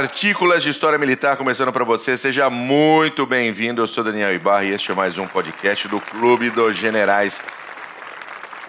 Partículas de História Militar começando para você. Seja muito bem-vindo. Eu sou Daniel Ibarra e este é mais um podcast do Clube dos Generais.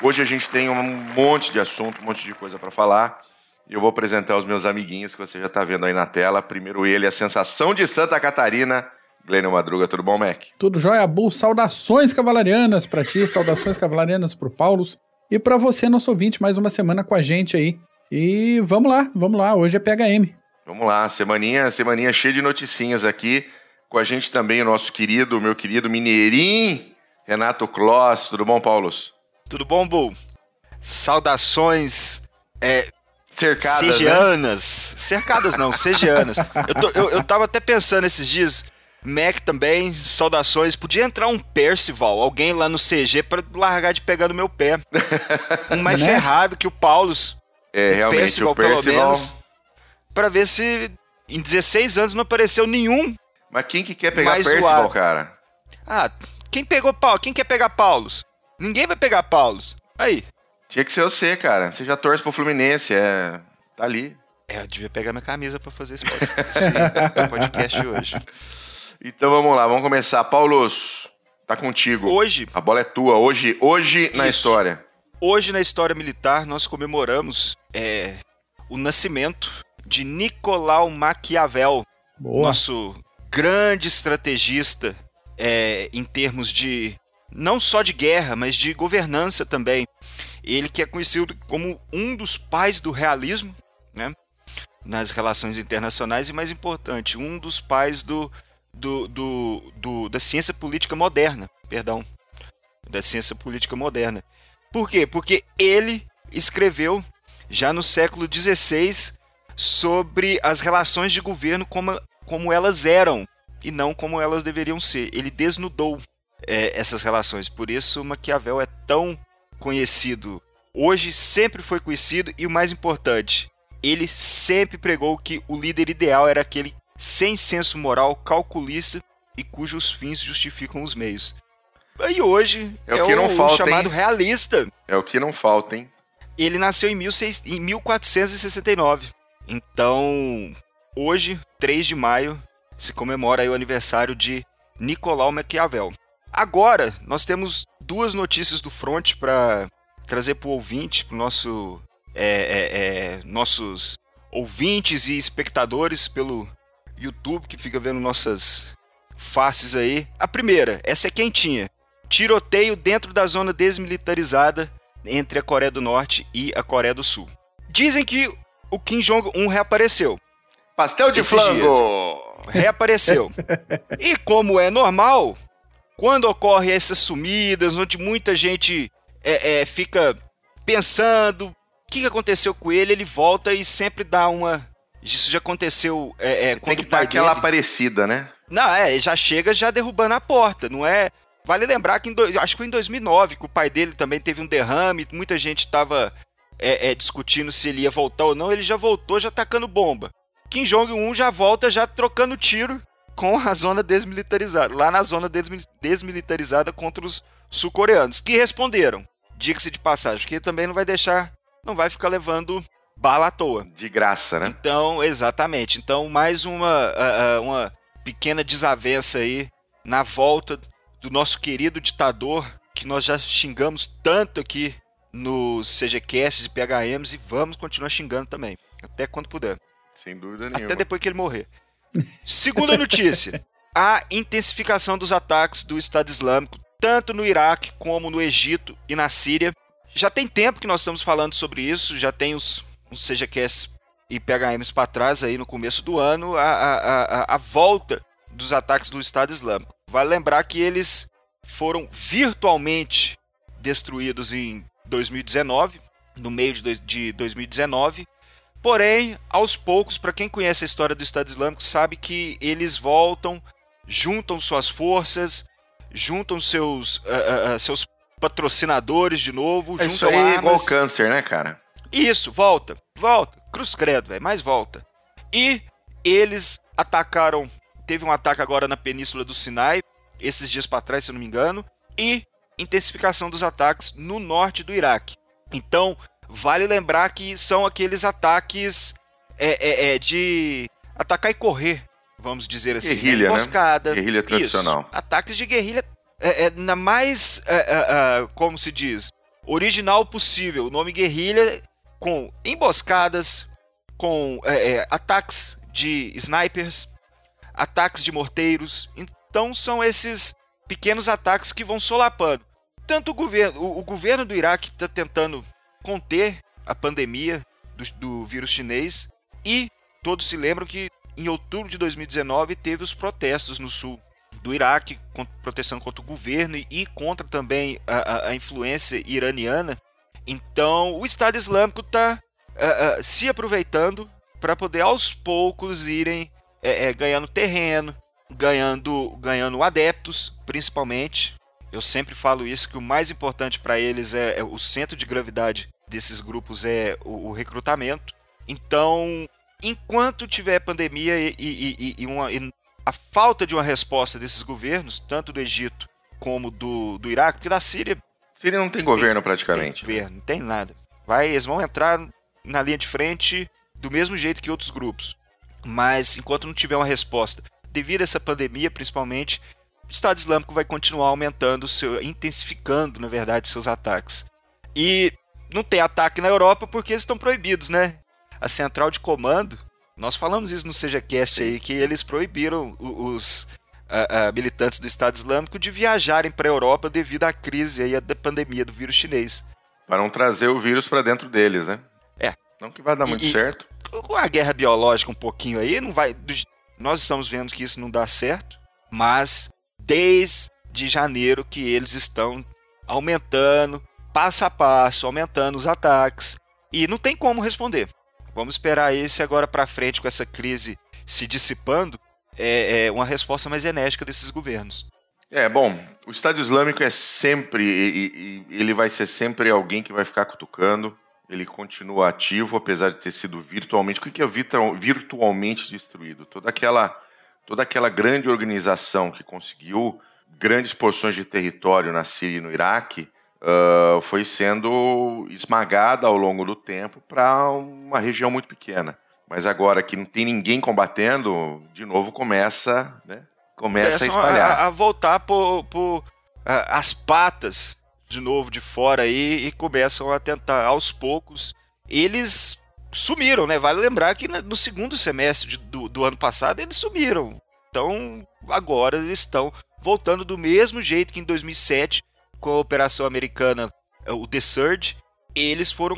Hoje a gente tem um monte de assunto, um monte de coisa para falar. E eu vou apresentar os meus amiguinhos que você já está vendo aí na tela. Primeiro ele, a sensação de Santa Catarina, Glênio Madruga. Tudo bom, Mac? Tudo jóia, Bull. Saudações cavalarianas para ti, saudações cavalarianas para o Paulo e para você, nosso ouvinte, mais uma semana com a gente aí. E vamos lá, vamos lá. Hoje é PHM. Vamos lá, semaninha, semaninha cheia de noticinhas aqui. Com a gente também o nosso querido, meu querido Mineirinho, Renato Kloss. Tudo bom, Paulos? Tudo bom, Bu? Saudações é, cercadas, segianas. Né? Cercadas não, segianas. eu, tô, eu, eu tava até pensando esses dias, Mac também, saudações. Podia entrar um Percival, alguém lá no CG, para largar de pegar no meu pé. Um mais né? ferrado que o Paulos. É, realmente, Percival, o Percival... pelo menos para ver se em 16 anos não apareceu nenhum. Mas quem que quer pegar Percival, zoado. cara? Ah, quem pegou Paulo? Quem quer pegar Paulos? Ninguém vai pegar Paulos. Aí. Tinha que ser você, cara. Você já torce pro Fluminense, é. Tá ali. É, eu devia pegar minha camisa para fazer esse podcast, podcast hoje. Então vamos lá, vamos começar. Paulos, tá contigo. Hoje. A bola é tua. Hoje, hoje na história. Hoje na história militar nós comemoramos é, o nascimento de Nicolau Maquiavel, Boa. nosso grande estrategista é, em termos de não só de guerra, mas de governança também. Ele que é conhecido como um dos pais do realismo, né? nas relações internacionais e mais importante, um dos pais do, do, do, do, da ciência política moderna, perdão, da ciência política moderna. Por quê? Porque ele escreveu já no século XVI sobre as relações de governo como, como elas eram e não como elas deveriam ser. Ele desnudou é, essas relações. Por isso, Maquiavel é tão conhecido. Hoje sempre foi conhecido e o mais importante, ele sempre pregou que o líder ideal era aquele sem senso moral, calculista e cujos fins justificam os meios. E hoje é, é o, que não falta, chamado hein? realista. É o que não falta, hein? Ele nasceu em, 16, em 1469. Então, hoje, 3 de maio, se comemora o aniversário de Nicolau Maquiavel. Agora, nós temos duas notícias do front para trazer para o ouvinte, para nosso, é, é, é, nossos ouvintes e espectadores pelo YouTube que fica vendo nossas faces aí. A primeira, essa é quentinha. Tiroteio dentro da zona desmilitarizada entre a Coreia do Norte e a Coreia do Sul. Dizem que o Kim Jong-un reapareceu. Pastel de flango! Dias. Reapareceu. e como é normal, quando ocorre essas sumidas, onde muita gente é, é, fica pensando o que, aconteceu com ele, ele volta e sempre dá uma. Isso já aconteceu é, é, quando Tem que dar aquela dele... aparecida, né? Não, é, já chega já derrubando a porta, não é? Vale lembrar que do... acho que foi em 2009 que o pai dele também teve um derrame, muita gente estava é, é, discutindo se ele ia voltar ou não, ele já voltou já tacando bomba. Kim Jong-un já volta já trocando tiro com a zona desmilitarizada, lá na zona desmilitarizada contra os sul-coreanos, que responderam. Diga-se de passagem, que também não vai deixar, não vai ficar levando bala à toa. De graça, né? Então, exatamente. Então, mais uma, uma pequena desavença aí na volta do nosso querido ditador, que nós já xingamos tanto aqui nos CGCasts e PHMs e vamos continuar xingando também, até quando puder. Sem dúvida nenhuma. Até depois que ele morrer. Segunda notícia: a intensificação dos ataques do Estado Islâmico, tanto no Iraque como no Egito e na Síria. Já tem tempo que nós estamos falando sobre isso, já tem os, os CGCasts e PHMs para trás aí no começo do ano, a, a, a, a volta dos ataques do Estado Islâmico. Vale lembrar que eles foram virtualmente destruídos em 2019, no meio de 2019. Porém, aos poucos, para quem conhece a história do Estado Islâmico, sabe que eles voltam, juntam suas forças, juntam seus, uh, uh, seus patrocinadores de novo, é juntam isso aí armas. é igual câncer, né, cara? Isso, volta, volta, cruz credo, velho, mais volta. E eles atacaram, teve um ataque agora na península do Sinai, esses dias para trás, se eu não me engano, e intensificação dos ataques no norte do Iraque. Então, vale lembrar que são aqueles ataques é, é, é, de atacar e correr, vamos dizer assim. Guerrilha, né? emboscada. Né? Guerrilha tradicional. Isso, ataques de guerrilha é, é, na mais, é, é, como se diz, original possível. O nome guerrilha com emboscadas, com ataques de snipers, ataques de morteiros. Então são esses pequenos ataques que vão solapando. Tanto o governo, o, o governo do Iraque está tentando conter a pandemia do, do vírus chinês e todos se lembram que em outubro de 2019 teve os protestos no sul do Iraque, proteção contra o governo e contra também a, a influência iraniana. Então, o Estado Islâmico está se aproveitando para poder aos poucos irem é, é, ganhando terreno, ganhando, ganhando adeptos, principalmente. Eu sempre falo isso que o mais importante para eles é, é, o centro de gravidade desses grupos é o, o recrutamento. Então, enquanto tiver pandemia e, e, e, uma, e, a falta de uma resposta desses governos, tanto do Egito como do, do Iraque, porque da Síria. Síria não tem governo praticamente. Tem governo, não tem nada. Vai, eles vão entrar na linha de frente do mesmo jeito que outros grupos. Mas enquanto não tiver uma resposta, devido a essa pandemia, principalmente, o Estado Islâmico vai continuar aumentando, seu, intensificando, na verdade, seus ataques. E não tem ataque na Europa porque eles estão proibidos, né? A central de comando, nós falamos isso no SejaCast aí, que eles proibiram os uh, uh, militantes do Estado Islâmico de viajarem para a Europa devido à crise aí da pandemia do vírus chinês. Para não trazer o vírus para dentro deles, né? É. Não que vai dar muito e, certo. Com a guerra biológica um pouquinho aí, não vai. Nós estamos vendo que isso não dá certo, mas desde janeiro que eles estão aumentando passo a passo, aumentando os ataques. E não tem como responder. Vamos esperar esse agora para frente com essa crise se dissipando, é, é, uma resposta mais enérgica desses governos. É, bom, o Estado Islâmico é sempre, ele vai ser sempre alguém que vai ficar cutucando, ele continua ativo, apesar de ter sido virtualmente, o que é virtualmente destruído? Toda aquela, toda aquela grande organização que conseguiu grandes porções de território na Síria e no Iraque, uh, foi sendo esmagada ao longo do tempo para uma região muito pequena. Mas agora que não tem ninguém combatendo, de novo começa, né? Começa a espalhar. A, a voltar por, por as patas de novo de fora aí e começam a tentar aos poucos. Eles sumiram, né? Vale lembrar que no segundo semestre do, do ano passado eles sumiram. Então agora eles estão voltando do mesmo jeito que em 2007 com a operação americana, é, o The Surge, eles foram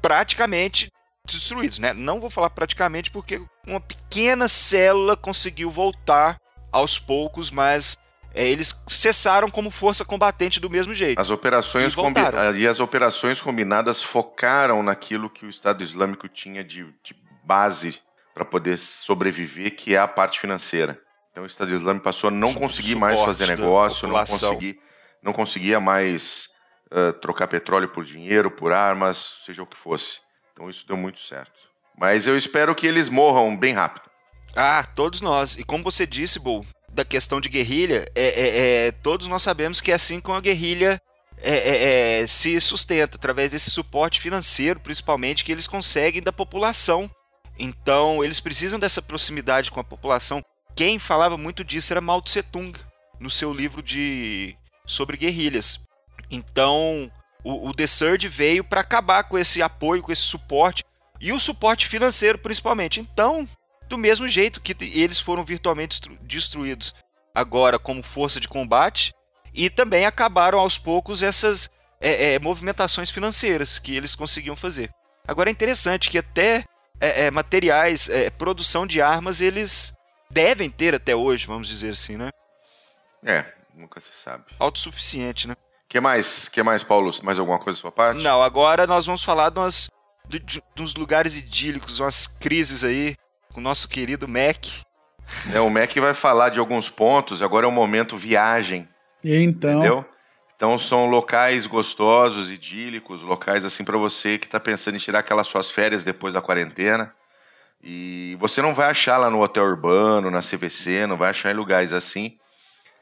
praticamente destruídos, né? Não vou falar praticamente porque uma pequena célula conseguiu voltar aos poucos, mas é, eles cessaram como força combatente do mesmo jeito. As operações e, e as operações combinadas focaram naquilo que o Estado Islâmico tinha de, de base para poder sobreviver, que é a parte financeira. Então o Estado Islâmico passou a não conseguir mais fazer negócio, não conseguir não conseguia mais uh, trocar petróleo por dinheiro, por armas, seja o que fosse. Então isso deu muito certo. Mas eu espero que eles morram bem rápido. Ah, todos nós. E como você disse, Bull, da questão de guerrilha, é, é, é, todos nós sabemos que é assim como a guerrilha é, é, é, se sustenta, através desse suporte financeiro, principalmente, que eles conseguem da população. Então, eles precisam dessa proximidade com a população. Quem falava muito disso era Mao Tse Tung, no seu livro de sobre guerrilhas. Então, o, o The Surge veio para acabar com esse apoio, com esse suporte e o suporte financeiro principalmente. Então, do mesmo jeito que eles foram virtualmente destruídos agora como força de combate e também acabaram aos poucos essas é, é, movimentações financeiras que eles conseguiam fazer. Agora é interessante que até é, é materiais, é, produção de armas, eles devem ter até hoje, vamos dizer assim, né? É, Nunca se sabe. Autossuficiente, né? que mais, que mais, Paulo? Mais alguma coisa da sua parte? Não, agora nós vamos falar de, umas, de, de, de uns lugares idílicos, umas crises aí, com o nosso querido Mac. É, o Mac vai falar de alguns pontos, agora é o momento viagem. Então. Entendeu? Então são locais gostosos, idílicos, locais assim para você que está pensando em tirar aquelas suas férias depois da quarentena. E você não vai achar lá no hotel urbano, na CVC, não vai achar em lugares assim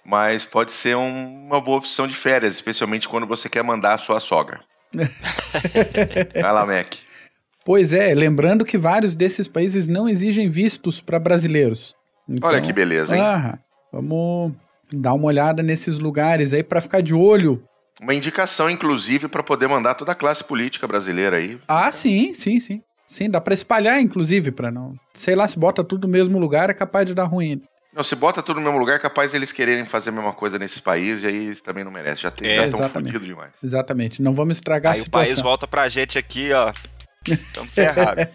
mas pode ser um, uma boa opção de férias, especialmente quando você quer mandar a sua sogra. vai lá, Mac. Pois é, lembrando que vários desses países não exigem vistos para brasileiros. Então, Olha que beleza, hein? Ah, vamos dar uma olhada nesses lugares aí para ficar de olho. Uma indicação, inclusive, para poder mandar toda a classe política brasileira aí. Ah, sim, sim, sim. Sim, dá para espalhar, inclusive, para não. Sei lá, se bota tudo no mesmo lugar, é capaz de dar ruim. Não, se bota tudo no mesmo lugar, é capaz eles quererem fazer a mesma coisa nesse país e aí eles também não merecem. Já, tem, é, já estão fodidos demais. Exatamente. Não vamos estragar aí a situação. Aí o país volta pra gente aqui, ó. Estamos ferrados.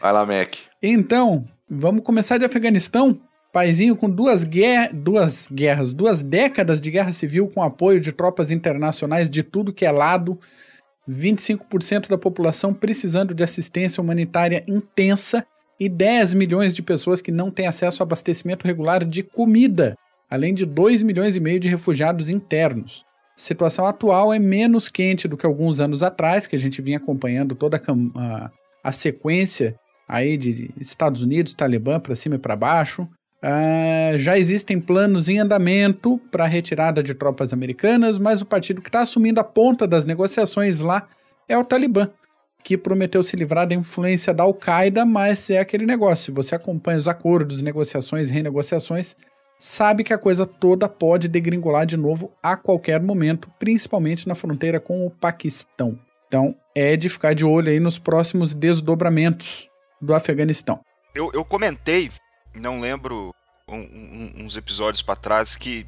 Vai lá, Mac. Então, vamos começar de Afeganistão. Paizinho com duas, guerra, duas guerras, duas décadas de guerra civil com apoio de tropas internacionais de tudo que é lado, 25% da população precisando de assistência humanitária intensa e 10 milhões de pessoas que não têm acesso a abastecimento regular de comida, além de 2 milhões e meio de refugiados internos. Situação atual é menos quente do que alguns anos atrás, que a gente vinha acompanhando toda a, a, a sequência aí de Estados Unidos, Talibã para cima e para baixo. Uh, já existem planos em andamento para a retirada de tropas americanas, mas o partido que está assumindo a ponta das negociações lá é o Talibã, que prometeu se livrar da influência da Al-Qaeda, mas é aquele negócio. Se você acompanha os acordos, negociações renegociações, sabe que a coisa toda pode degringolar de novo a qualquer momento, principalmente na fronteira com o Paquistão. Então é de ficar de olho aí nos próximos desdobramentos do Afeganistão. Eu, eu comentei não lembro um, um, uns episódios para trás que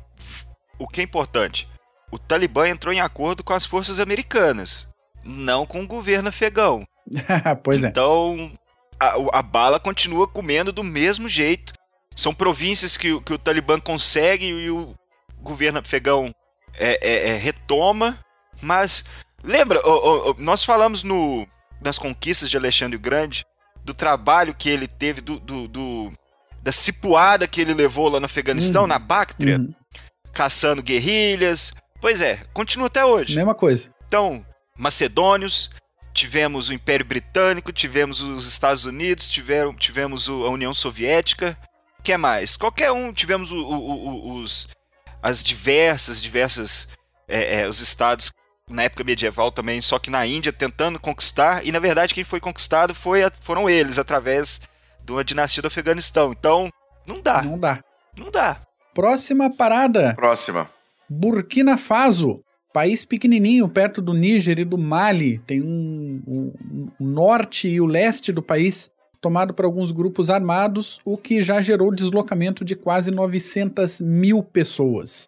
o que é importante, o Talibã entrou em acordo com as forças americanas, não com o governo afegão. pois é. Então a, a, bala continua comendo do mesmo jeito. São províncias que, que o Talibã consegue e o governo afegão é, é, é, retoma. Mas lembra, oh, oh, nós falamos no, nas conquistas de Alexandre o Grande do trabalho que ele teve do, do, do da cipuada que ele levou lá no Afeganistão, uhum. na Bactria, uhum. caçando guerrilhas. Pois é, continua até hoje. Mesma coisa. Então, macedônios, tivemos o Império Britânico, tivemos os Estados Unidos, tiveram, tivemos a União Soviética. O que mais? Qualquer um, tivemos o, o, o, os, as diversas, diversas, é, é, os estados na época medieval também, só que na Índia tentando conquistar, e na verdade quem foi conquistado foi, foram eles, através de uma dinastia do Afeganistão. Então, não dá. Não dá. Não dá. Próxima parada. Próxima. Burkina Faso. País pequenininho, perto do Níger e do Mali. Tem um, um, um norte e o leste do país tomado por alguns grupos armados, o que já gerou deslocamento de quase 900 mil pessoas.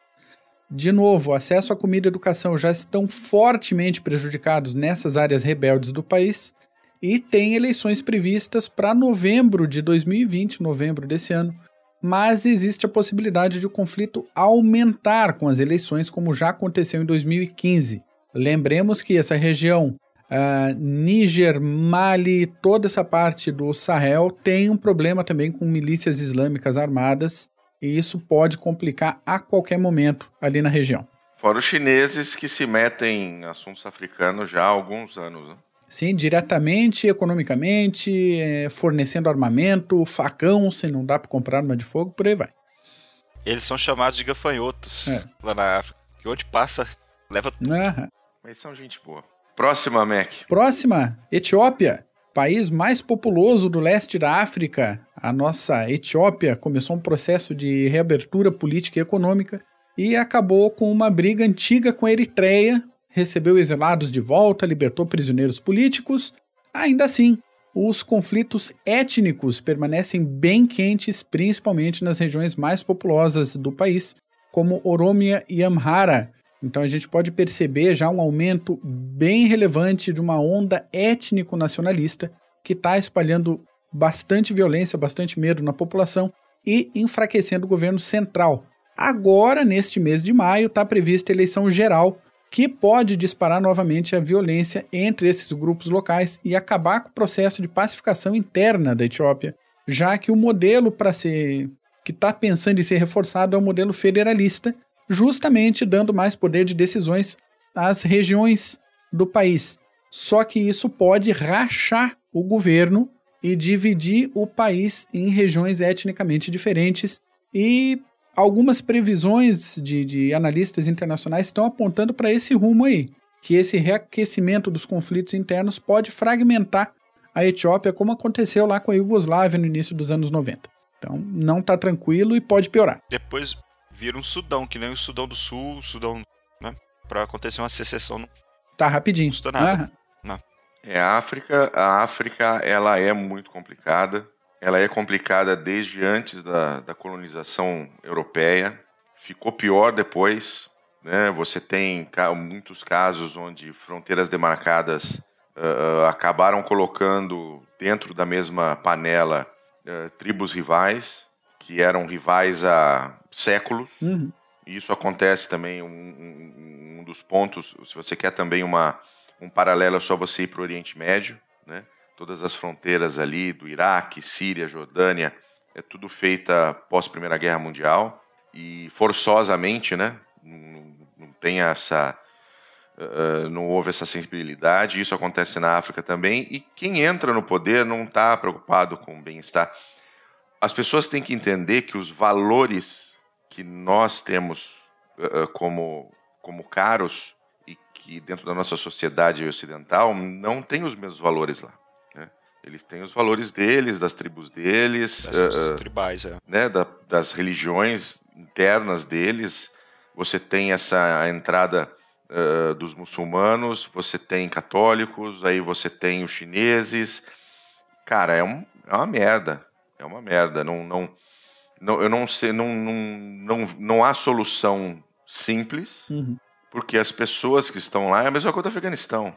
De novo, acesso à comida e educação já estão fortemente prejudicados nessas áreas rebeldes do país, e tem eleições previstas para novembro de 2020, novembro desse ano. Mas existe a possibilidade de o conflito aumentar com as eleições, como já aconteceu em 2015. Lembremos que essa região, uh, Níger, Mali, toda essa parte do Sahel, tem um problema também com milícias islâmicas armadas, e isso pode complicar a qualquer momento ali na região. Fora os chineses que se metem em assuntos africanos já há alguns anos. Né? Sim, diretamente, economicamente, é, fornecendo armamento, facão, se não dá para comprar arma de fogo, por aí vai. Eles são chamados de gafanhotos é. lá na África, que onde passa, leva tudo. Aham. Mas são gente boa. Próxima, Mac. Próxima, Etiópia. País mais populoso do leste da África. A nossa Etiópia começou um processo de reabertura política e econômica e acabou com uma briga antiga com a Eritreia recebeu exilados de volta, libertou prisioneiros políticos. Ainda assim, os conflitos étnicos permanecem bem quentes, principalmente nas regiões mais populosas do país, como Oromia e Amhara. Então a gente pode perceber já um aumento bem relevante de uma onda étnico-nacionalista que está espalhando bastante violência, bastante medo na população e enfraquecendo o governo central. Agora, neste mês de maio, está prevista a eleição geral que pode disparar novamente a violência entre esses grupos locais e acabar com o processo de pacificação interna da Etiópia, já que o modelo para ser que está pensando em ser reforçado é o modelo federalista, justamente dando mais poder de decisões às regiões do país. Só que isso pode rachar o governo e dividir o país em regiões etnicamente diferentes e algumas previsões de, de analistas internacionais estão apontando para esse rumo aí, que esse reaquecimento dos conflitos internos pode fragmentar a Etiópia, como aconteceu lá com a Iugoslávia no início dos anos 90. Então, não está tranquilo e pode piorar. Depois vira um Sudão, que nem o Sudão do Sul, o Sudão, né? Para acontecer uma secessão. Não tá rapidinho. Não custa nada. Não. É, a África, a África, ela é muito complicada. Ela é complicada desde antes da, da colonização europeia. Ficou pior depois. Né? Você tem muitos casos onde fronteiras demarcadas uh, acabaram colocando dentro da mesma panela uh, tribos rivais, que eram rivais há séculos. Uhum. Isso acontece também, um, um, um, dos pontos, se você quer também uma, um paralelo, é só você ir para o Oriente Médio, né? todas as fronteiras ali do Iraque, Síria, Jordânia, é tudo feita pós Primeira Guerra Mundial e forçosamente, né? Não, não tem essa, uh, não houve essa sensibilidade. Isso acontece na África também. E quem entra no poder não está preocupado com o bem-estar. As pessoas têm que entender que os valores que nós temos uh, como como caros e que dentro da nossa sociedade ocidental não tem os mesmos valores lá. Eles têm os valores deles, das tribos deles, das uh, tribais, é. né, da, das religiões internas deles. Você tem essa entrada uh, dos muçulmanos, você tem católicos, aí você tem os chineses. Cara, é, um, é uma merda. É uma merda. Não, não, não, eu não sei, não, não, não, não há solução simples, uhum. porque as pessoas que estão lá é a mesma coisa do Afeganistão.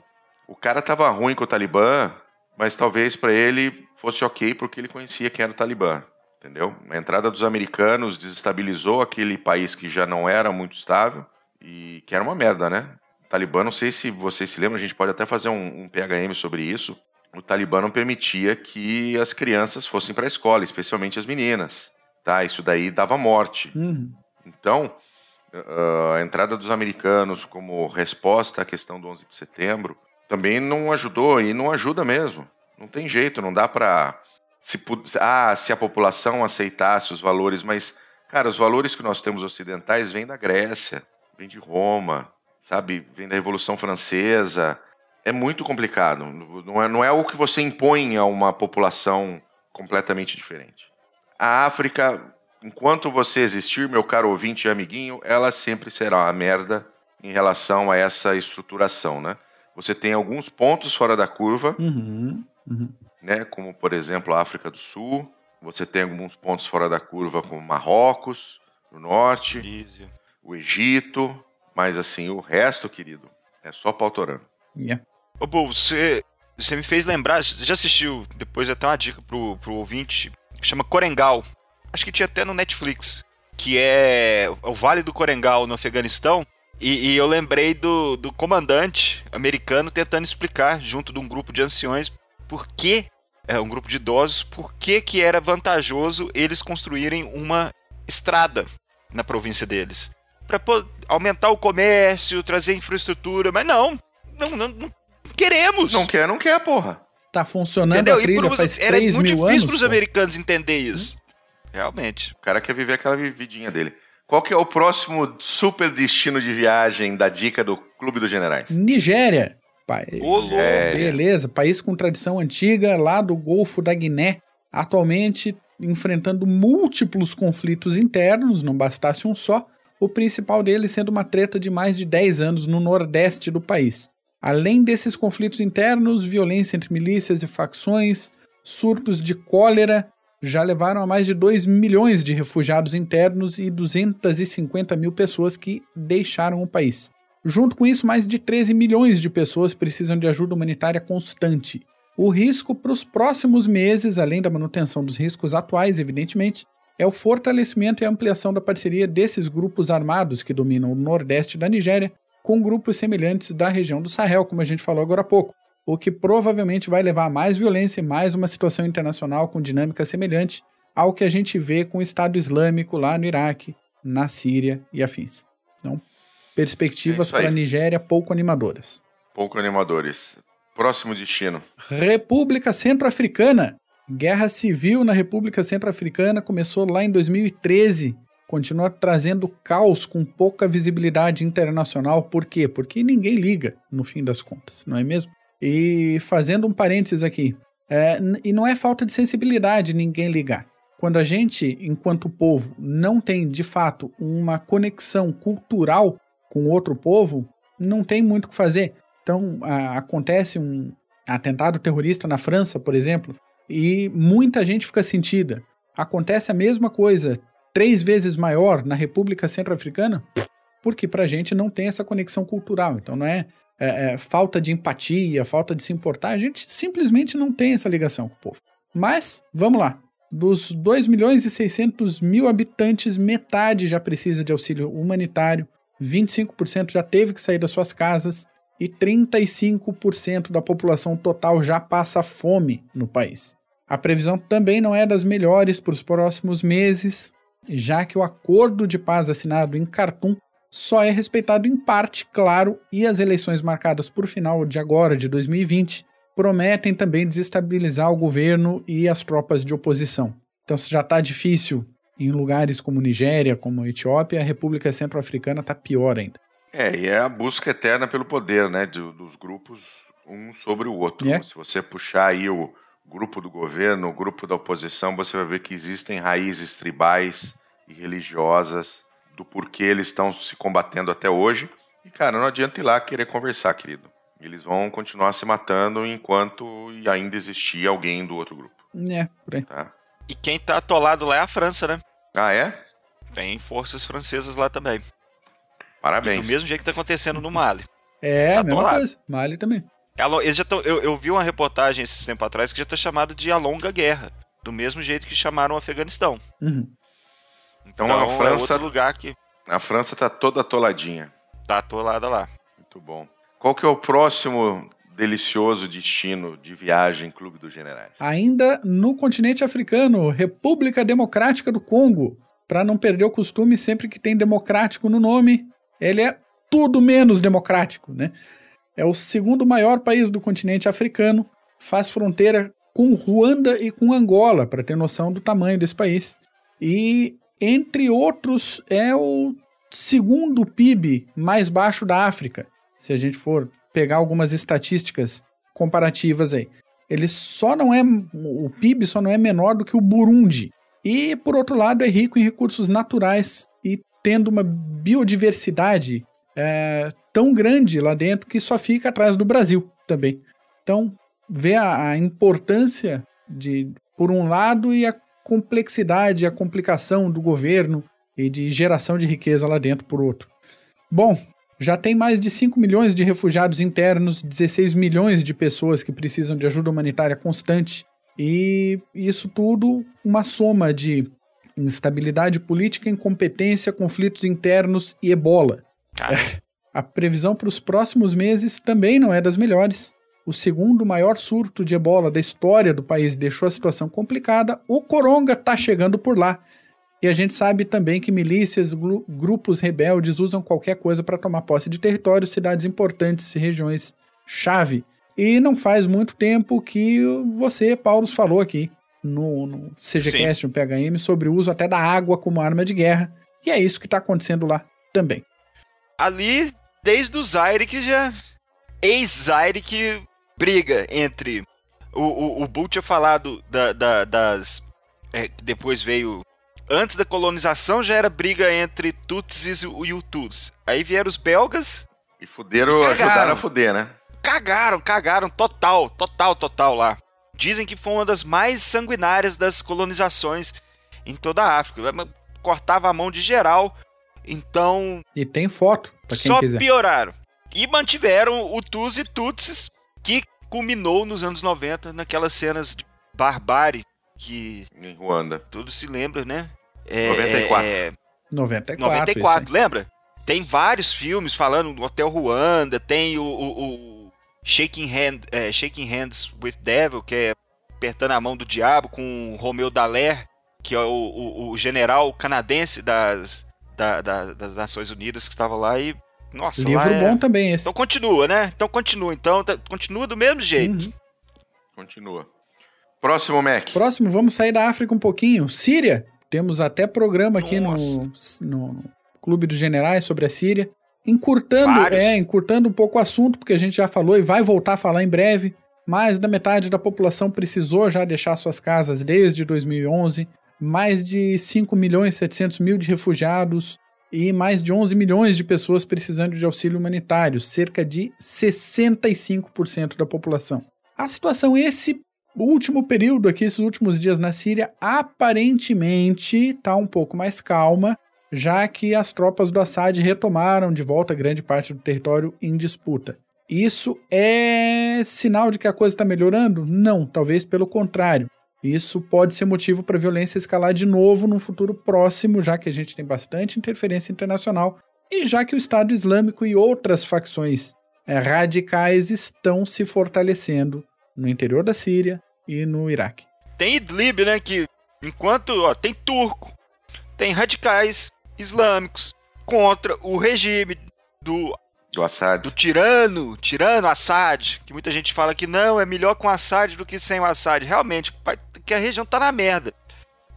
O cara tava ruim com o Talibã, mas talvez para ele fosse ok porque ele conhecia quem era o Talibã, entendeu? A entrada dos americanos desestabilizou aquele país que já não era muito estável e que era uma merda, né? O Talibã, não sei se vocês se lembram, a gente pode até fazer um, um PHM sobre isso. O Talibã não permitia que as crianças fossem para a escola, especialmente as meninas, tá? Isso daí dava morte. Uhum. Então, a entrada dos americanos como resposta à questão do 11 de setembro também não ajudou e não ajuda mesmo. Não tem jeito, não dá para se ah, se a população aceitasse os valores, mas cara, os valores que nós temos ocidentais vêm da Grécia, vêm de Roma, sabe, vêm da Revolução Francesa. É muito complicado. Não é, não é o que você impõe a uma população completamente diferente. A África, enquanto você existir, meu caro ouvinte e amiguinho, ela sempre será uma merda em relação a essa estruturação, né? Você tem alguns pontos fora da curva, uhum, uhum. Né, como por exemplo a África do Sul. Você tem alguns pontos fora da curva, como Marrocos, no norte, Tunísia. o Egito. Mas assim, o resto, querido, é só pautorando. Yeah. Ô, Bo, você, você me fez lembrar, você já assistiu, depois até uma dica pro, pro ouvinte, chama Corengal. Acho que tinha até no Netflix. Que é o Vale do Corengal no Afeganistão e, e, eu lembrei do, do comandante americano tentando explicar, junto de um grupo de anciões, por que, é, um grupo de idosos, por que, que era vantajoso eles construírem uma estrada na província deles. Para aumentar o comércio, trazer infraestrutura, mas não, não, não, não queremos. Não quer, não quer, porra. Tá funcionando Entendeu? a trilha Era muito difícil para os americanos entender isso. Hum? Realmente. O cara quer viver aquela vidinha dele. Qual que é o próximo super destino de viagem da dica do Clube dos Generais? Nigéria. Pai, Beleza, país com tradição antiga lá do Golfo da Guiné, atualmente enfrentando múltiplos conflitos internos, não bastasse um só, o principal deles sendo uma treta de mais de 10 anos no nordeste do país. Além desses conflitos internos, violência entre milícias e facções, surtos de cólera já levaram a mais de 2 milhões de refugiados internos e 250 mil pessoas que deixaram o país. Junto com isso, mais de 13 milhões de pessoas precisam de ajuda humanitária constante. O risco para os próximos meses, além da manutenção dos riscos atuais, evidentemente, é o fortalecimento e ampliação da parceria desses grupos armados que dominam o nordeste da Nigéria com grupos semelhantes da região do Sahel, como a gente falou agora há pouco, o que provavelmente vai levar a mais violência e mais uma situação internacional com dinâmica semelhante ao que a gente vê com o Estado Islâmico lá no Iraque, na Síria e afins. Então, perspectivas é para a Nigéria pouco animadoras. Pouco animadores. Próximo destino. República Centro-Africana. Guerra civil na República Centro-Africana começou lá em 2013. Continua trazendo caos com pouca visibilidade internacional. Por quê? Porque ninguém liga, no fim das contas, não é mesmo? E fazendo um parênteses aqui, É, e não é falta de sensibilidade ninguém ligar. Quando a gente, enquanto povo, não tem de fato uma conexão cultural com outro povo, não tem muito o que fazer. Então, a, acontece um atentado terrorista na França, por exemplo, e muita gente fica sentida. Acontece a mesma coisa, três vezes maior na República Centro-Africana, porque para a gente não tem essa conexão cultural. Então, não é, é, é falta de empatia, falta de se importar, a gente simplesmente não tem essa ligação com o povo. Mas, vamos lá. Dos 2 milhões e 600 mil habitantes, metade já precisa de auxílio humanitário, 25% já teve que sair das suas casas e 35% da população total já passa fome no país. A previsão também não é das melhores para os próximos meses, já que o acordo de paz assinado em Khartoum só é respeitado em parte, claro, e as eleições marcadas por final de agora, de 2020, prometem também desestabilizar o governo e as tropas de oposição. Então, se já está difícil em lugares como Nigéria, como Etiópia, a República Centro-Africana está pior ainda. É, e é a busca eterna pelo poder, né, de, dos grupos um sobre o outro. É. Se você puxar aí o grupo do governo, o grupo da oposição, você vai ver que existem raízes tribais e religiosas do porquê eles estão se combatendo até hoje. E, cara, não adianta ir lá querer conversar, querido. Eles vão continuar se matando enquanto ainda existir alguém do outro grupo. É, por aí. Tá? E quem tá atolado lá é a França, né? Ah, é? Tem forças francesas lá também. Parabéns. E do mesmo jeito que tá acontecendo no Mali. É, tá mesma coisa. Mali também. Eles já tão, eu, eu vi uma reportagem esses tempos atrás que já tá chamado de a longa guerra. Do mesmo jeito que chamaram o Afeganistão. Uhum. Então, então, a é França. É outro lugar que. A França tá toda atoladinha. Tá atolada lá. Muito bom. Qual que é o próximo delicioso destino de viagem Clube dos Generais? Ainda no continente africano, República Democrática do Congo. Para não perder o costume, sempre que tem democrático no nome, ele é tudo menos democrático, né? É o segundo maior país do continente africano, faz fronteira com Ruanda e com Angola, para ter noção do tamanho desse país. E, entre outros, é o segundo PIB mais baixo da África. Se a gente for pegar algumas estatísticas comparativas aí. Ele só não é. O PIB só não é menor do que o Burundi. E, por outro lado, é rico em recursos naturais e tendo uma biodiversidade é, tão grande lá dentro que só fica atrás do Brasil também. Então, vê a, a importância de, por um lado, e a complexidade, a complicação do governo e de geração de riqueza lá dentro, por outro. Bom, já tem mais de 5 milhões de refugiados internos, 16 milhões de pessoas que precisam de ajuda humanitária constante, e isso tudo uma soma de instabilidade política, incompetência, conflitos internos e ebola. A previsão para os próximos meses também não é das melhores. O segundo maior surto de ebola da história do país deixou a situação complicada. O coronga está chegando por lá. E a gente sabe também que milícias, grupos rebeldes usam qualquer coisa para tomar posse de territórios, cidades importantes e regiões chave. E não faz muito tempo que você, Paulo, falou aqui no, no CGCast, Sim. no PHM, sobre o uso até da água como arma de guerra. E é isso que está acontecendo lá também. Ali, desde o Zaire que já. Ex-Zaire que briga entre. O, o, o Bull tinha falado da, da, das. É, depois veio antes da colonização já era briga entre Tutsis e Hutus. Aí vieram os belgas. E fuderam, ajudaram a fuder, né? Cagaram, cagaram, total, total, total lá. Dizem que foi uma das mais sanguinárias das colonizações em toda a África. Cortava a mão de geral. Então. E tem foto, pra quem só quiser. pioraram. E mantiveram Hutus e Tutsis, que culminou nos anos 90 naquelas cenas de barbárie que. Em Ruanda. Tudo se lembra, né? É, 94. É, 94. 94, lembra? Tem vários filmes falando do Hotel Ruanda, tem o, o, o Shaking, Hand, é, Shaking Hands with Devil, que é apertando a mão do diabo, com o Romeu Dallaire, que é o, o, o general canadense das, da, da, das Nações Unidas que estava lá e. Nossa, Livro é... bom também esse. Então continua, né? Então continua. Então tá, continua do mesmo jeito. Uhum. Continua. Próximo, Mac. Próximo, vamos sair da África um pouquinho. Síria. Temos até programa aqui no, no, Clube dos Generais sobre a Síria. Encurtando, é, encurtando um pouco o assunto, porque a gente já falou e vai voltar a falar em breve. Mais da metade da população precisou já deixar suas casas desde 2011. Mais de 5 milhões e 700 mil de refugiados e mais de 11 milhões de pessoas precisando de auxílio humanitário, cerca de 65% da população. A situação esse último período aqui, esses últimos dias na Síria, aparentemente está um pouco mais calma, já que as tropas do Assad retomaram de volta grande parte do território em disputa. Isso é sinal de que a coisa está melhorando? Não, talvez pelo contrário. Isso pode ser motivo para a violência escalar de novo no futuro próximo, já que a gente tem bastante interferência internacional e já que o Estado Islâmico e outras facções é, radicais estão se fortalecendo no interior da Síria e no Iraque. Tem Idlib, né? Que enquanto ó, tem turco, tem radicais islâmicos contra o regime do do Assad. Do tirano, tirano Assad, que muita gente fala que não, é melhor com Assad do que sem o Assad. Realmente, que a região tá na merda.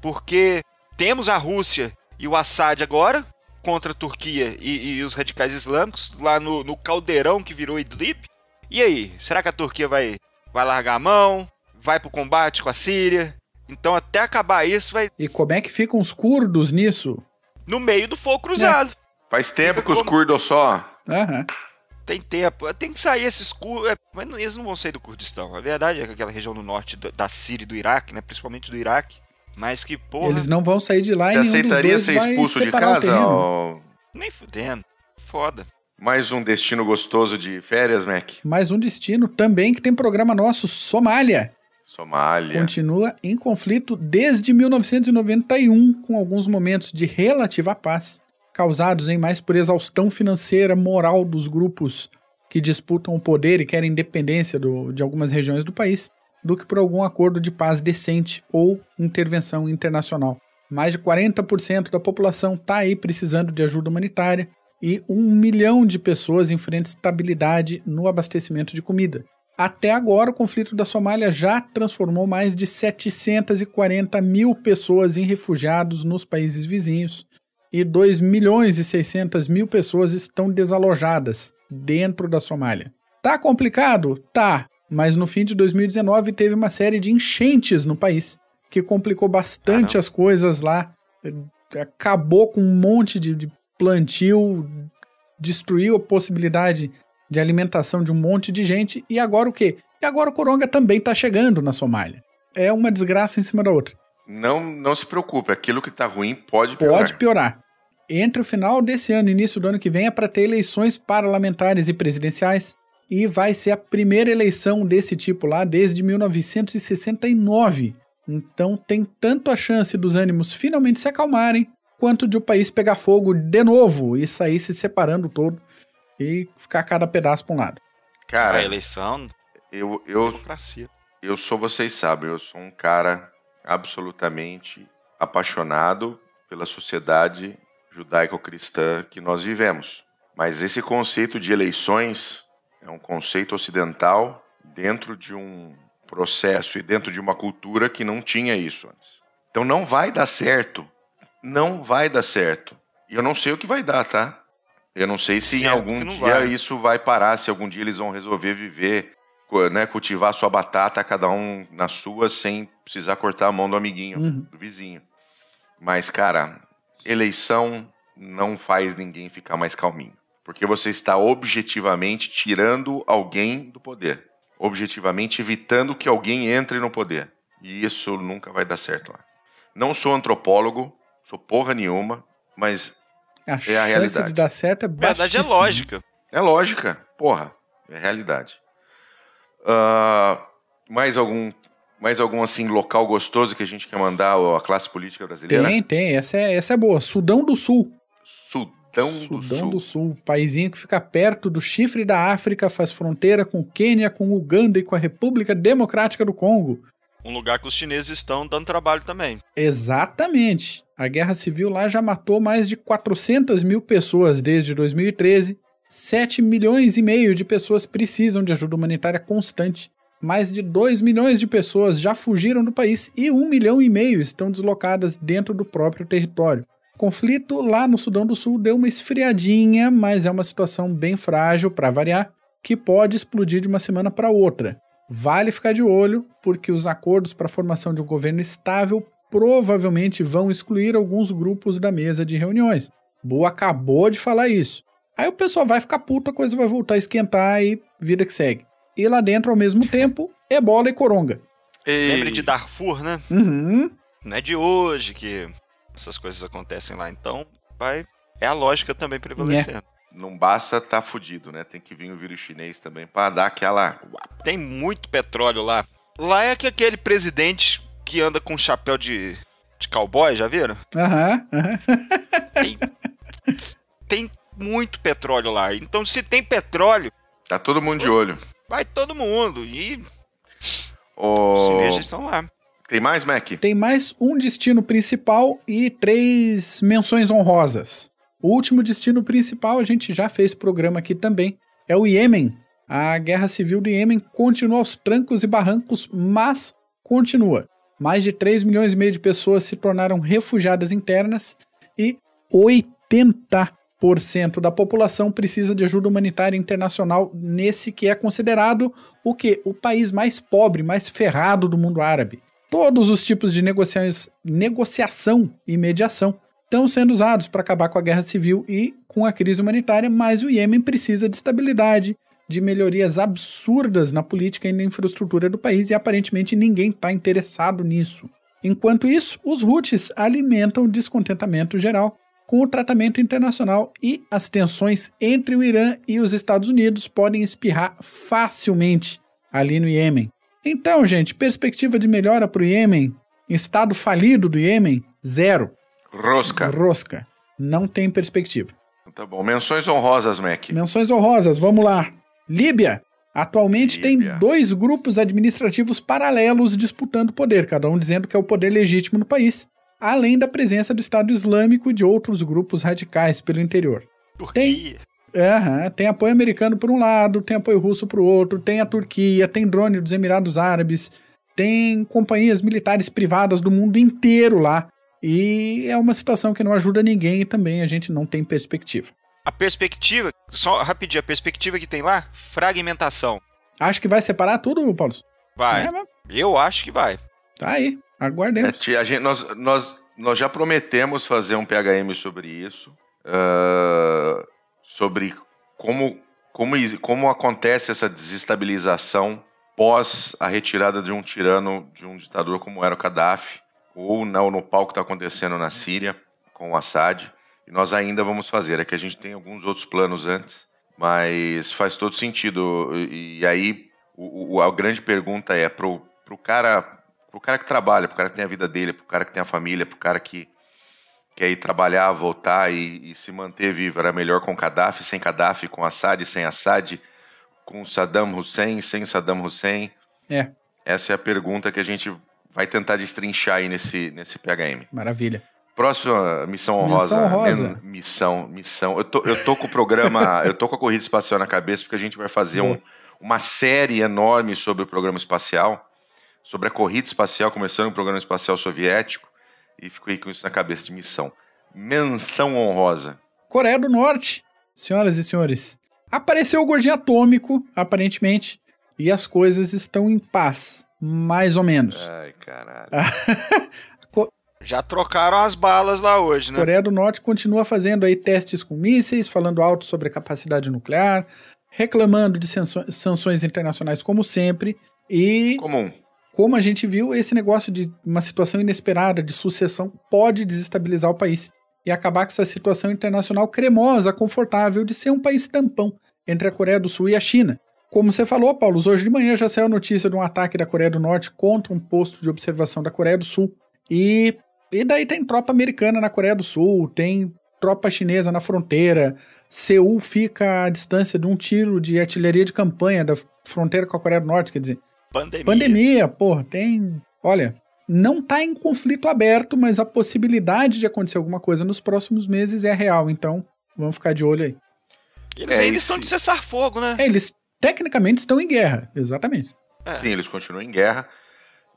Porque temos a Rússia e o Assad agora contra a Turquia e, e os radicais islâmicos lá no, no, caldeirão que virou Idlib. E aí, será que a Turquia vai, vai largar a mão? Vai pro combate com a Síria? Então, até acabar isso, vai. E como é que ficam os curdos nisso? No meio do fogo cruzado. É. Faz tempo Fica que os curdos só. Aham. Tem tempo. Tem que sair esses curdos. É, mas eles não vão sair do Kurdistão. A verdade é que aquela região do norte da Síria e do Iraque, né? Principalmente do Iraque. Mas que, porra. Eles não vão sair de lá Você e aceitaria ser expulso de casa? Ou... Nem fudendo. Foda. Mais um destino gostoso de férias, Mac. Mais um destino também que tem programa nosso, Somália. Somália. Continua em conflito desde 1991, com alguns momentos de relativa paz causados em mais por exaustão financeira, moral dos grupos que disputam o poder e querem independência do, de algumas regiões do país, do que por algum acordo de paz decente ou intervenção internacional. Mais de 40% da população está aí precisando de ajuda humanitária e um milhão de pessoas enfrentam estabilidade no abastecimento de comida. Até agora, o conflito da Somália já transformou mais de 740 mil pessoas em refugiados nos países vizinhos, e 2 milhões e 600 mil pessoas estão desalojadas dentro da Somália. Tá complicado? Tá, mas no fim de 2019 teve uma série de enchentes no país que complicou bastante as coisas lá, acabou com um monte de, de plantio, destruiu a possibilidade de alimentação de um monte de gente e agora o quê? E agora o coronga também está chegando na Somália. É uma desgraça em cima da outra. Não, não se preocupe, aquilo que está ruim pode piorar. Pode piorar. Entre o final desse ano e início do ano que vem é para ter eleições parlamentares e presidenciais e vai ser a primeira eleição desse tipo lá desde 1969. Então tem tanto a chance dos ânimos finalmente se acalmarem, quanto de o país pegar fogo de novo e sair se separando todo e ficar cada pedaço para um lado. Cara, a eleição, eu eu eu sou, vocês sabem, eu sou um cara absolutamente apaixonado pela sociedade judaico-cristã que nós vivemos. Mas esse conceito de eleições é um conceito ocidental dentro de um processo e dentro de uma cultura que não tinha isso antes. Então não vai dar certo. Não vai dar certo. E eu não sei o que vai dar, tá? Eu não sei se certo em algum dia vai. isso vai parar, se algum dia eles vão resolver viver né, cultivar sua batata, cada um na sua, sem precisar cortar a mão do amiguinho, uhum. do vizinho. Mas, cara, eleição não faz ninguém ficar mais calminho. Porque você está objetivamente tirando alguém do poder. Objetivamente evitando que alguém entre no poder. E isso nunca vai dar certo lá. Não sou antropólogo, sou porra nenhuma, mas a é a realidade. de dar certo é verdade é lógica. É lógica, porra, é realidade. Uh, mais algum mais algum assim local gostoso que a gente quer mandar à classe política brasileira? Tem, tem. Essa é, essa é boa. Sudão do Sul. Sudão, do Sul. Sudão do Sul. Paizinho que fica perto do chifre da África, faz fronteira com o Quênia, com o Uganda e com a República Democrática do Congo. Um lugar que os chineses estão dando trabalho também. Exatamente. A guerra civil lá já matou mais de 400 mil pessoas desde 2013 7 milhões e meio de pessoas precisam de ajuda humanitária constante. Mais de 2 milhões de pessoas já fugiram do país e 1 milhão e meio estão deslocadas dentro do próprio território. O conflito lá no Sudão do Sul deu uma esfriadinha, mas é uma situação bem frágil para variar, que pode explodir de uma semana para outra. vale ficar de olho, porque os acordos para a formação de um governo estável provavelmente vão excluir alguns grupos da mesa de reuniões. Boa acabou de falar isso. Aí o pessoal vai ficar puto, a coisa vai voltar a esquentar e vida que segue. E lá dentro, ao mesmo tempo, ebola e coronga. Ei. Lembre de Darfur, né? Uhum. Não é de hoje que essas coisas acontecem lá. Então, vai. É a lógica também prevalecendo. É. Não basta tá fudido, né? Tem que vir o vírus chinês também para dar aquela. Tem muito petróleo lá. Lá é que aquele presidente que anda com chapéu de, de cowboy, já viram? Aham. Uhum, uhum. tem, tem muito petróleo lá. Então, se tem petróleo. Tá todo mundo de olho. Vai todo mundo. E. Oh... Os chineses estão lá. Tem mais, Mac? Tem mais um destino principal e três menções honrosas. O último destino principal, a gente já fez programa aqui também, é o Iêmen. A guerra civil do Iêmen continua aos trancos e barrancos, mas continua. Mais de 3 milhões e meio de pessoas se tornaram refugiadas internas e 80% da população precisa de ajuda humanitária internacional nesse que é considerado o que? O país mais pobre, mais ferrado do mundo árabe. Todos os tipos de negociação e mediação estão sendo usados para acabar com a guerra civil e com a crise humanitária, mas o Iêmen precisa de estabilidade, de melhorias absurdas na política e na infraestrutura do país e aparentemente ninguém está interessado nisso. Enquanto isso, os Houthis alimentam o descontentamento geral com o tratamento internacional e as tensões entre o Irã e os Estados Unidos podem espirrar facilmente ali no Iêmen. Então, gente, perspectiva de melhora para o Iêmen, estado falido do Iêmen, zero. Rosca. Rosca. Não tem perspectiva. Tá bom. Menções honrosas, Mac. Menções honrosas, vamos lá. Líbia. Atualmente Líbia. tem dois grupos administrativos paralelos disputando poder, cada um dizendo que é o poder legítimo no país, além da presença do Estado Islâmico e de outros grupos radicais pelo interior. Turquia. Tem, tem apoio americano por um lado, tem apoio russo por outro, tem a Turquia, tem drone dos Emirados Árabes, tem companhias militares privadas do mundo inteiro lá. E é uma situação que não ajuda ninguém e também a gente não tem perspectiva. A perspectiva, só rapidinho, a perspectiva que tem lá, fragmentação. Acho que vai separar tudo, Paulo? Vai. É, Eu acho que vai. Tá aí, aguardemos. É, a gente, nós, nós, nós já prometemos fazer um PHM sobre isso, uh, sobre como, como, como acontece essa desestabilização pós a retirada de um tirano, de um ditador como era o Gaddafi, ou no, no pau que está acontecendo na Síria com o Assad. E nós ainda vamos fazer. É que a gente tem alguns outros planos antes, mas faz todo sentido. E, aí o, o, a grande pergunta é pro, pro cara, pro cara que trabalha, pro cara que tem a vida dele, pro cara que tem a família, pro cara que quer ir trabalhar, voltar e, e se manter vivo. Era melhor com Gaddafi, sem Gaddafi, com Assad, sem Assad, com Saddam Hussein, sem Saddam Hussein. É. Essa é a pergunta que a gente vai tentar destrinchar aí nesse, nesse PHM. Maravilha. Próxima missão honrosa. Missão honrosa. Missão, missão. Eu tô, eu tô com o programa, eu tô com a corrida espacial na cabeça, porque a gente vai fazer um, uma série enorme sobre o programa espacial, sobre a corrida espacial, começando o programa espacial soviético, e fiquei com isso na cabeça de missão. Menção honrosa. Coreia do Norte, senhoras e senhores. Apareceu o gordinho atômico, aparentemente, e as coisas estão em paz. Mais ou menos. Ai, caralho. Já trocaram as balas lá hoje, né? A Coreia do Norte continua fazendo aí testes com mísseis, falando alto sobre a capacidade nuclear, reclamando de sanções internacionais como sempre e comum. Como a gente viu, esse negócio de uma situação inesperada de sucessão pode desestabilizar o país e acabar com essa situação internacional cremosa, confortável de ser um país tampão entre a Coreia do Sul e a China. Como você falou, Paulo, hoje de manhã já saiu a notícia de um ataque da Coreia do Norte contra um posto de observação da Coreia do Sul. E, e daí tem tropa americana na Coreia do Sul, tem tropa chinesa na fronteira. Seul fica à distância de um tiro de artilharia de campanha da fronteira com a Coreia do Norte, quer dizer. Pandemia. Pandemia, porra, tem. Olha, não tá em conflito aberto, mas a possibilidade de acontecer alguma coisa nos próximos meses é real. Então, vamos ficar de olho aí. Eles é, ainda estão de cessar fogo, né? É, eles tecnicamente estão em guerra, exatamente. É. Sim, eles continuam em guerra.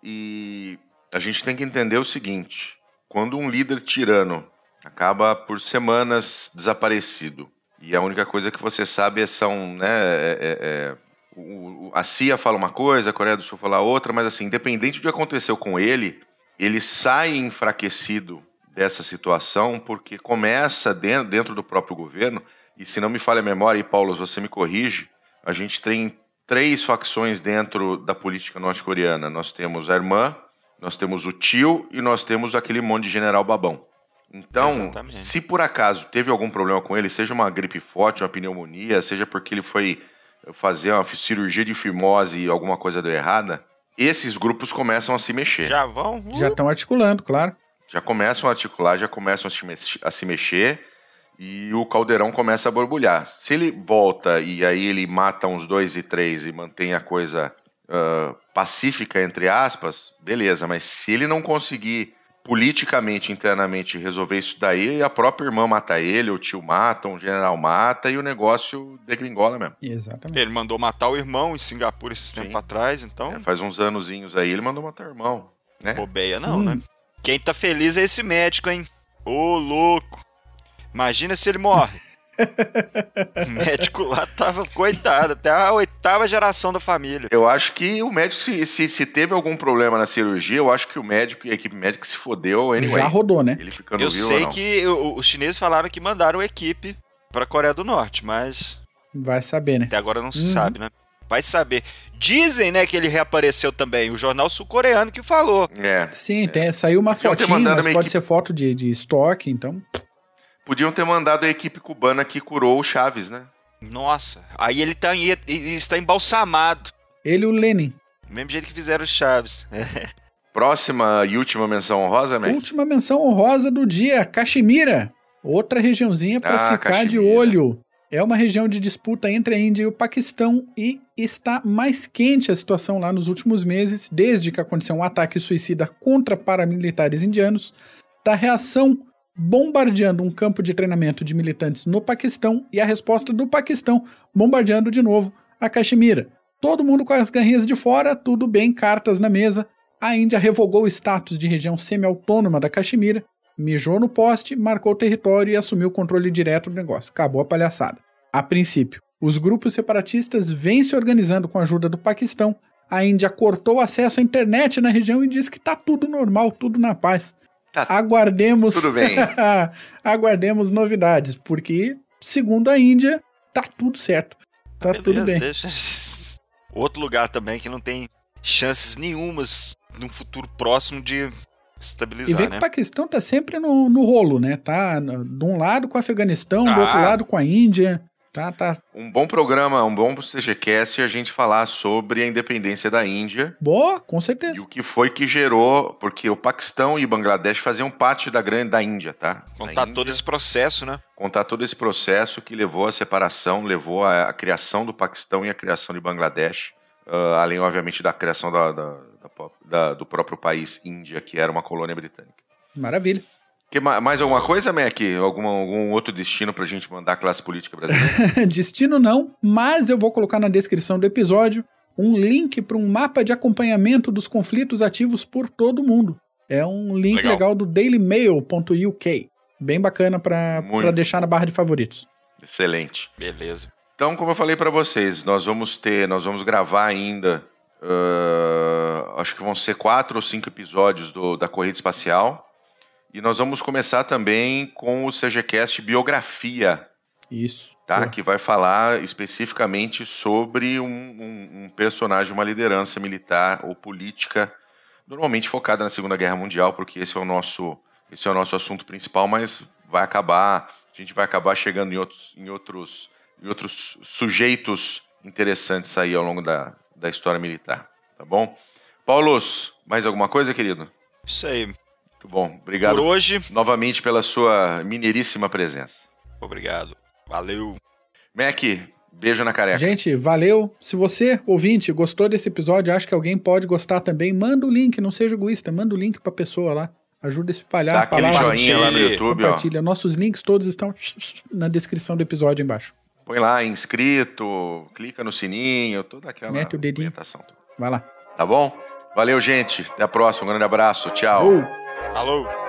E a gente tem que entender o seguinte: quando um líder tirano acaba por semanas desaparecido, e a única coisa que você sabe é são né, é, é, é o, a CIA fala uma coisa, a Coreia do Sul fala outra, mas assim, independente do que aconteceu com ele, ele sai enfraquecido dessa situação porque começa dentro, dentro do próprio governo, e se não me falha a memória, e Paulo, você me corrige, a gente tem três facções dentro da política norte-coreana. Nós temos a irmã, nós temos o tio e nós temos aquele monte de general babão. Então, Exatamente. se por acaso teve algum problema com ele, seja uma gripe forte, uma pneumonia, seja porque ele foi fazer uma cirurgia de fimose e alguma coisa deu errada, esses grupos começam a se mexer. Já vão? Uh. Já estão articulando, claro. Já começam a articular, já começam a se mexer e o caldeirão começa a borbulhar. Se ele volta e aí ele mata uns dois e três e mantém a coisa uh, pacífica, entre aspas, beleza, mas se ele não conseguir politicamente, internamente resolver isso daí, a própria irmã mata ele, o tio mata, um general mata e o negócio degringola mesmo. Exatamente. Ele mandou matar o irmão em Singapura esses tempos atrás, então. É, faz uns anozinhos aí, ele mandou matar o irmão. Né? Bobeia não, hum. né? Quem tá feliz é esse médico, hein? Ô, louco! Imagina se ele morre. o médico lá tava coitado, até a oitava geração da família. Eu acho que o médico, se, se, se, teve algum problema na cirurgia, eu acho que o médico e a equipe médica se fodeu anyway. Já rodou, né? Ele ficando eu vivo, sei que os chineses falaram que mandaram a equipe pra Coreia do Norte, mas. Vai saber, né? Até agora não se uhum. sabe, né? Vai saber. Dizem, né, que ele reapareceu também. O jornal sul-coreano que falou. É. Sim, é. Tem, saiu uma fotinha, mas pode equipe... ser foto de, de estoque, então. Podiam ter mandado a equipe cubana que curou o Chaves, né? Nossa, aí ele, tá, ele está embalsamado. Ele e o Lenin. mesmo jeito que fizeram o Chaves. Próxima e última menção honrosa, Mac? Última menção honrosa do dia, Caxemira. Outra regiãozinha para ah, ficar Caxemira. de olho. É uma região de disputa entre a Índia e o Paquistão e está mais quente a situação lá nos últimos meses, desde que aconteceu um ataque suicida contra paramilitares indianos, da reação bombardeando um campo de treinamento de militantes no Paquistão e a resposta do Paquistão bombardeando de novo a Caxemira. Todo mundo com as garrinhas de fora, tudo bem, cartas na mesa. A Índia revogou o status de região semi-autônoma da Caxemira, mijou no poste, marcou o território e assumiu o controle direto do negócio. Acabou a palhaçada. A princípio, os grupos separatistas vêm se organizando com a ajuda do Paquistão. A Índia cortou o acesso à internet na região e diz que tá tudo normal, tudo na paz. Tá aguardemos. Tudo bem. aguardemos novidades, porque, segundo a Índia, tá tudo certo. Tá Beleza, tudo bem. Deixa... Outro lugar também que não tem chances nenhumas num futuro próximo de estabilizar, e vê né? que o Paquistão tá sempre no, no rolo, né? Tá de um lado com o Afeganistão, ah. do outro lado com a Índia. Tá, tá. Um bom programa, um bom CGCast a gente falar sobre a independência da Índia. Boa, com certeza. E o que foi que gerou, porque o Paquistão e o Bangladesh faziam parte da grande da Índia, tá? Contar Índia, todo esse processo, né? Contar todo esse processo que levou à separação, levou à, à criação do Paquistão e à criação de Bangladesh. Uh, além, obviamente, da criação da, da, da, do próprio país Índia, que era uma colônia britânica. Maravilha. Que, mais alguma coisa, Mac? Algum, algum outro destino pra gente mandar a classe política brasileira? destino não, mas eu vou colocar na descrição do episódio um link para um mapa de acompanhamento dos conflitos ativos por todo o mundo. É um link legal, legal do dailymail.uk. Bem bacana para deixar na barra de favoritos. Excelente. Beleza. Então, como eu falei para vocês, nós vamos ter, nós vamos gravar ainda, uh, acho que vão ser quatro ou cinco episódios do, da corrida espacial. E nós vamos começar também com o CGCast Biografia. Isso. Tá? Que vai falar especificamente sobre um, um, um, personagem, uma liderança militar ou política, normalmente focada na Segunda Guerra Mundial, porque esse é o nosso, esse é o nosso assunto principal, mas vai acabar, a gente vai acabar chegando em outros, em outros, em outros sujeitos interessantes aí ao longo da, da história militar. Tá bom? Paulos, mais alguma coisa, querido? Isso aí. Muito bom. Obrigado Por hoje. novamente pela sua mineiríssima presença. Obrigado. Valeu. Mac, beijo na careca. Gente, valeu. Se você, ouvinte, gostou desse episódio, acha que alguém pode gostar também, manda o link, não seja egoísta, manda o link pra pessoa lá. Ajuda a espalhar Dá a palavra. aquele joinha lá no YouTube, compartilha. ó. Nossos links todos estão na descrição do episódio embaixo. Põe lá, inscrito, clica no sininho, toda aquela Mete o dedinho. Vai lá. Tá bom? Valeu, gente. Até a próxima. Um grande abraço. Tchau. Falou!